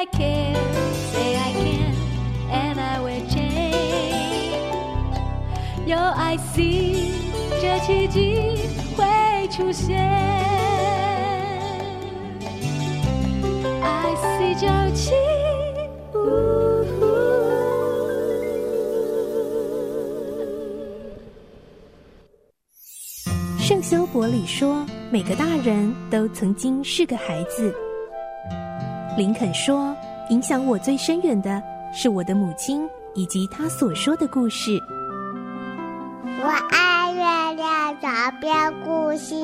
I can, say I can, and I will change. Your I see，这奇迹会出现。I see 九七。圣修伯里说：“每个大人都曾经是个孩子。”林肯说：“影响我最深远的是我的母亲以及她所说的故事。”我爱月亮床边故事。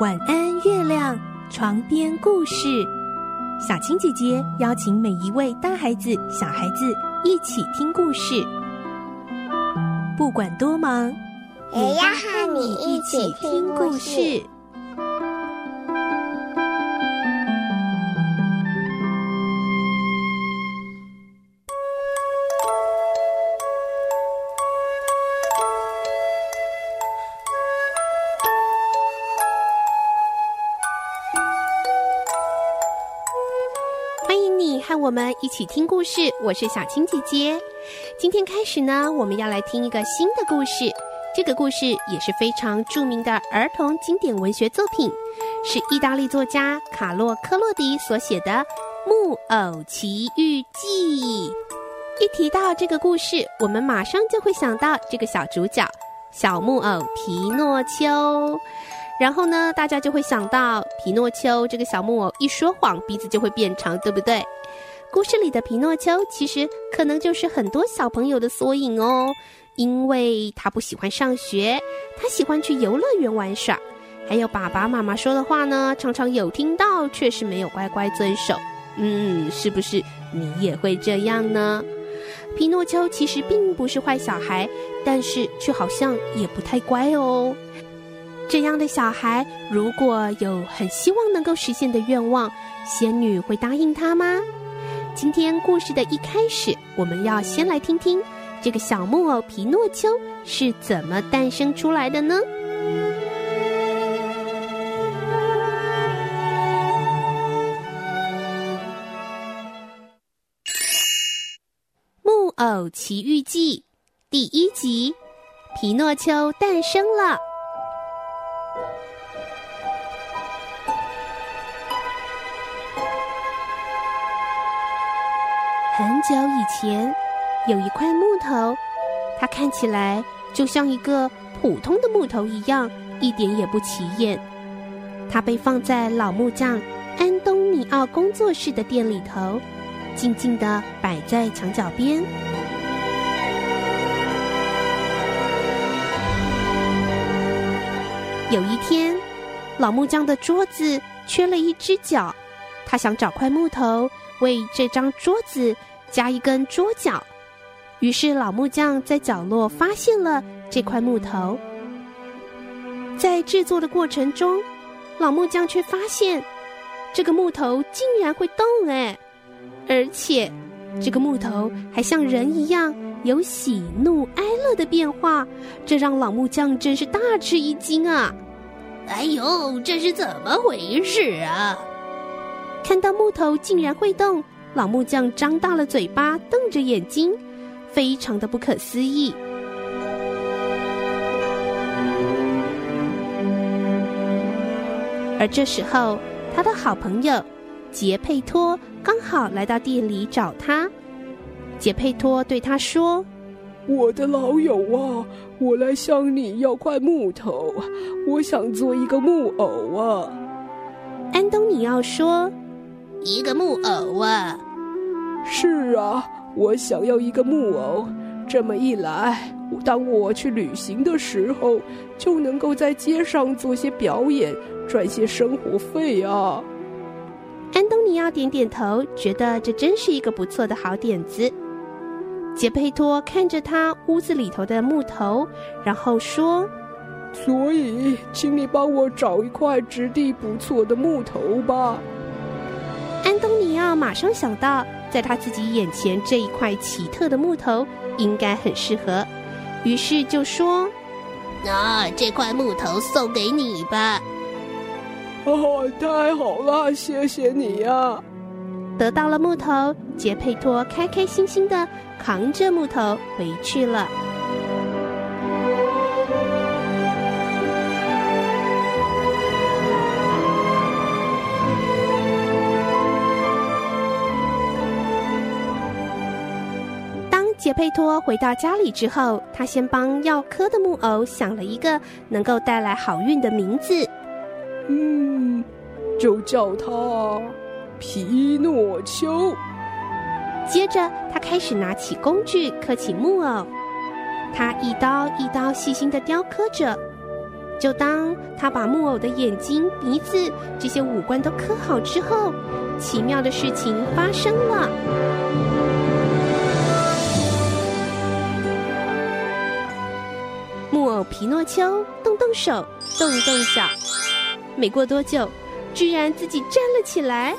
晚安，月亮床边故事。小青姐姐邀请每一位大孩子、小孩子一起听故事，不管多忙。也要和你一起听故事。你和我们一起听故事，我是小青姐姐。今天开始呢，我们要来听一个新的故事。这个故事也是非常著名的儿童经典文学作品，是意大利作家卡洛·科洛迪所写的《木偶奇遇记》。一提到这个故事，我们马上就会想到这个小主角小木偶皮诺丘。然后呢，大家就会想到皮诺丘这个小木偶一说谎，鼻子就会变长，对不对？故事里的皮诺丘其实可能就是很多小朋友的缩影哦。因为他不喜欢上学，他喜欢去游乐园玩耍，还有爸爸妈妈说的话呢，常常有听到，却是没有乖乖遵守。嗯，是不是你也会这样呢？皮诺丘其实并不是坏小孩，但是却好像也不太乖哦。这样的小孩，如果有很希望能够实现的愿望，仙女会答应他吗？今天故事的一开始，我们要先来听听。这个小木偶皮诺丘是怎么诞生出来的呢？《木偶奇遇记》第一集：皮诺丘诞生了。很久以前。有一块木头，它看起来就像一个普通的木头一样，一点也不起眼。它被放在老木匠安东尼奥工作室的店里头，静静地摆在墙角边。有一天，老木匠的桌子缺了一只脚，他想找块木头为这张桌子加一根桌脚。于是，老木匠在角落发现了这块木头。在制作的过程中，老木匠却发现，这个木头竟然会动哎！而且，这个木头还像人一样有喜怒哀乐的变化，这让老木匠真是大吃一惊啊！哎呦，这是怎么回事啊？看到木头竟然会动，老木匠张大了嘴巴，瞪着眼睛。非常的不可思议，而这时候，他的好朋友杰佩托刚好来到店里找他。杰佩托对他说：“我的老友啊，我来向你要块木头，我想做一个木偶啊。”安东尼奥说：“一个木偶啊？”“是啊。”我想要一个木偶，这么一来，当我去旅行的时候，就能够在街上做些表演，赚些生活费啊。安东尼奥点点头，觉得这真是一个不错的好点子。杰佩托看着他屋子里头的木头，然后说：“所以，请你帮我找一块质地不错的木头吧。”安东尼奥马上想到。在他自己眼前这一块奇特的木头应该很适合，于是就说：“那、啊、这块木头送给你吧。”哦，太好了，谢谢你呀、啊！得到了木头，杰佩托开开心心的扛着木头回去了。佩托回到家里之后，他先帮要刻的木偶想了一个能够带来好运的名字。嗯，就叫他皮诺丘。接着，他开始拿起工具刻起木偶。他一刀一刀细心的雕刻着。就当他把木偶的眼睛、鼻子这些五官都刻好之后，奇妙的事情发生了。皮诺丘动动手，动动脚，没过多久，居然自己站了起来。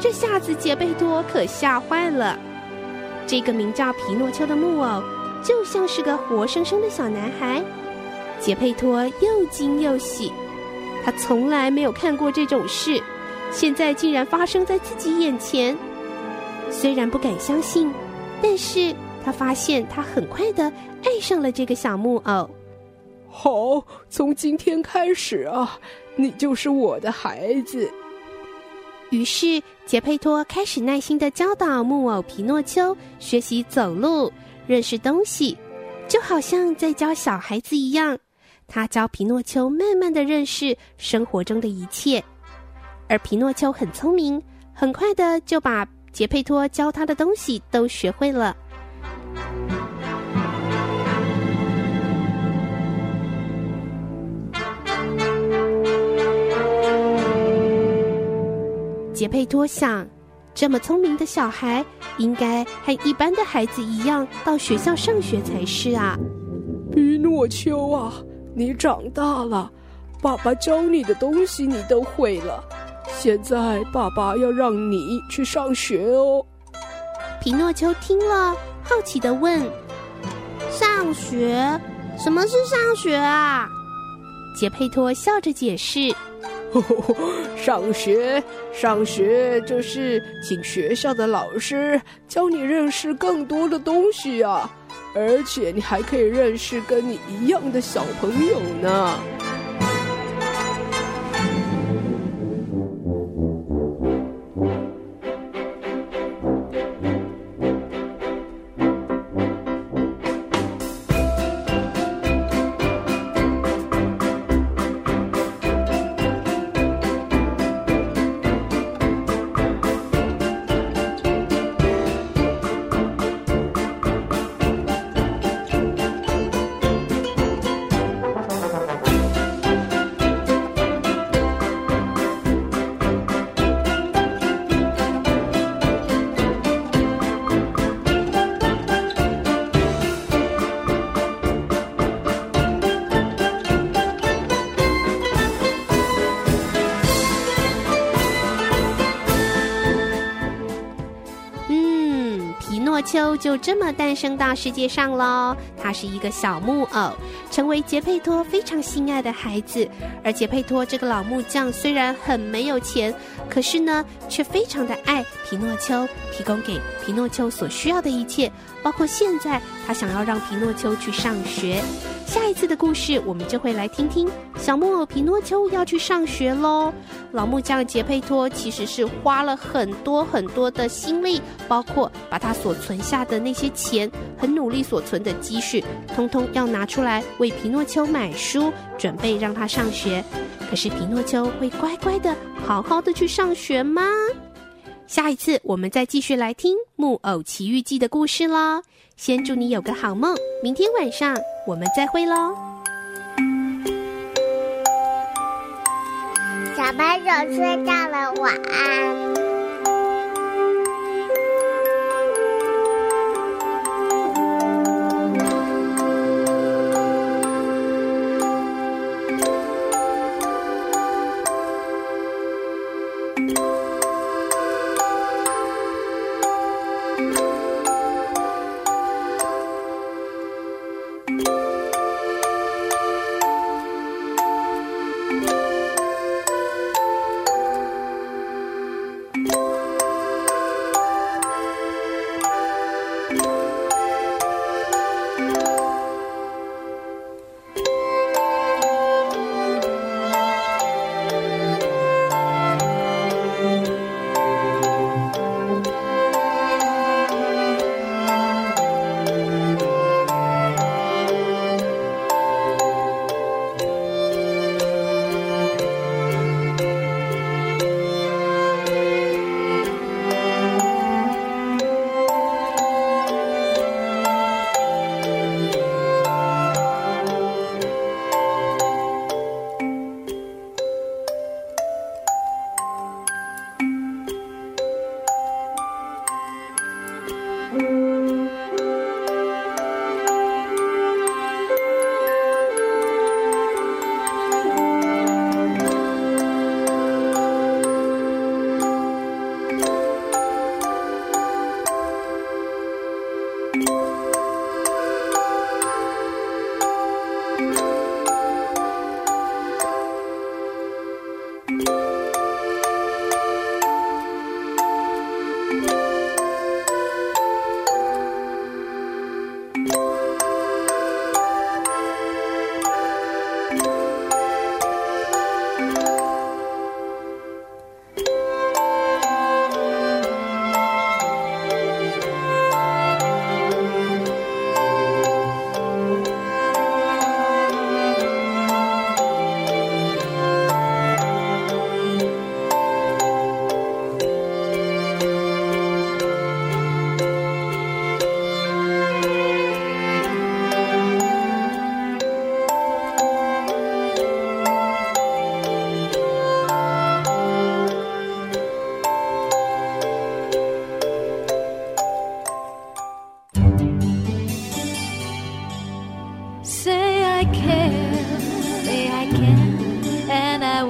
这下子杰佩托可吓坏了。这个名叫皮诺丘的木偶，就像是个活生生的小男孩。杰佩托又惊又喜，他从来没有看过这种事，现在竟然发生在自己眼前。虽然不敢相信，但是他发现他很快的爱上了这个小木偶。好，从今天开始啊，你就是我的孩子。于是，杰佩托开始耐心的教导木偶皮诺丘学习走路、认识东西，就好像在教小孩子一样。他教皮诺丘慢慢的认识生活中的一切，而皮诺丘很聪明，很快的就把杰佩托教他的东西都学会了。杰佩托想，这么聪明的小孩，应该和一般的孩子一样到学校上学才是啊。皮诺丘啊，你长大了，爸爸教你的东西你都会了，现在爸爸要让你去上学哦。皮诺丘听了，好奇的问：“上学？什么是上学啊？”杰佩托笑着解释。上学，上学就是请学校的老师教你认识更多的东西啊，而且你还可以认识跟你一样的小朋友呢。就这么诞生到世界上喽。他是一个小木偶，成为杰佩托非常心爱的孩子。而杰佩托这个老木匠虽然很没有钱，可是呢，却非常的爱皮诺丘，提供给皮诺丘所需要的一切，包括现在他想要让皮诺丘去上学。下一次的故事，我们就会来听听小木偶皮诺丘要去上学喽。老木匠杰佩托其实是花了很多很多的心力，包括把他所存下的那些钱，很努力所存的积蓄，通通要拿出来为皮诺丘买书，准备让他上学。可是皮诺丘会乖乖的、好好的去上学吗？下一次我们再继续来听《木偶奇遇记》的故事喽。先祝你有个好梦，明天晚上我们再会喽。小朋友睡觉了，晚安。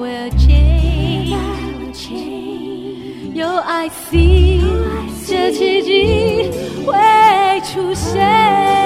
and I will change.有爱 see 这奇迹会出现。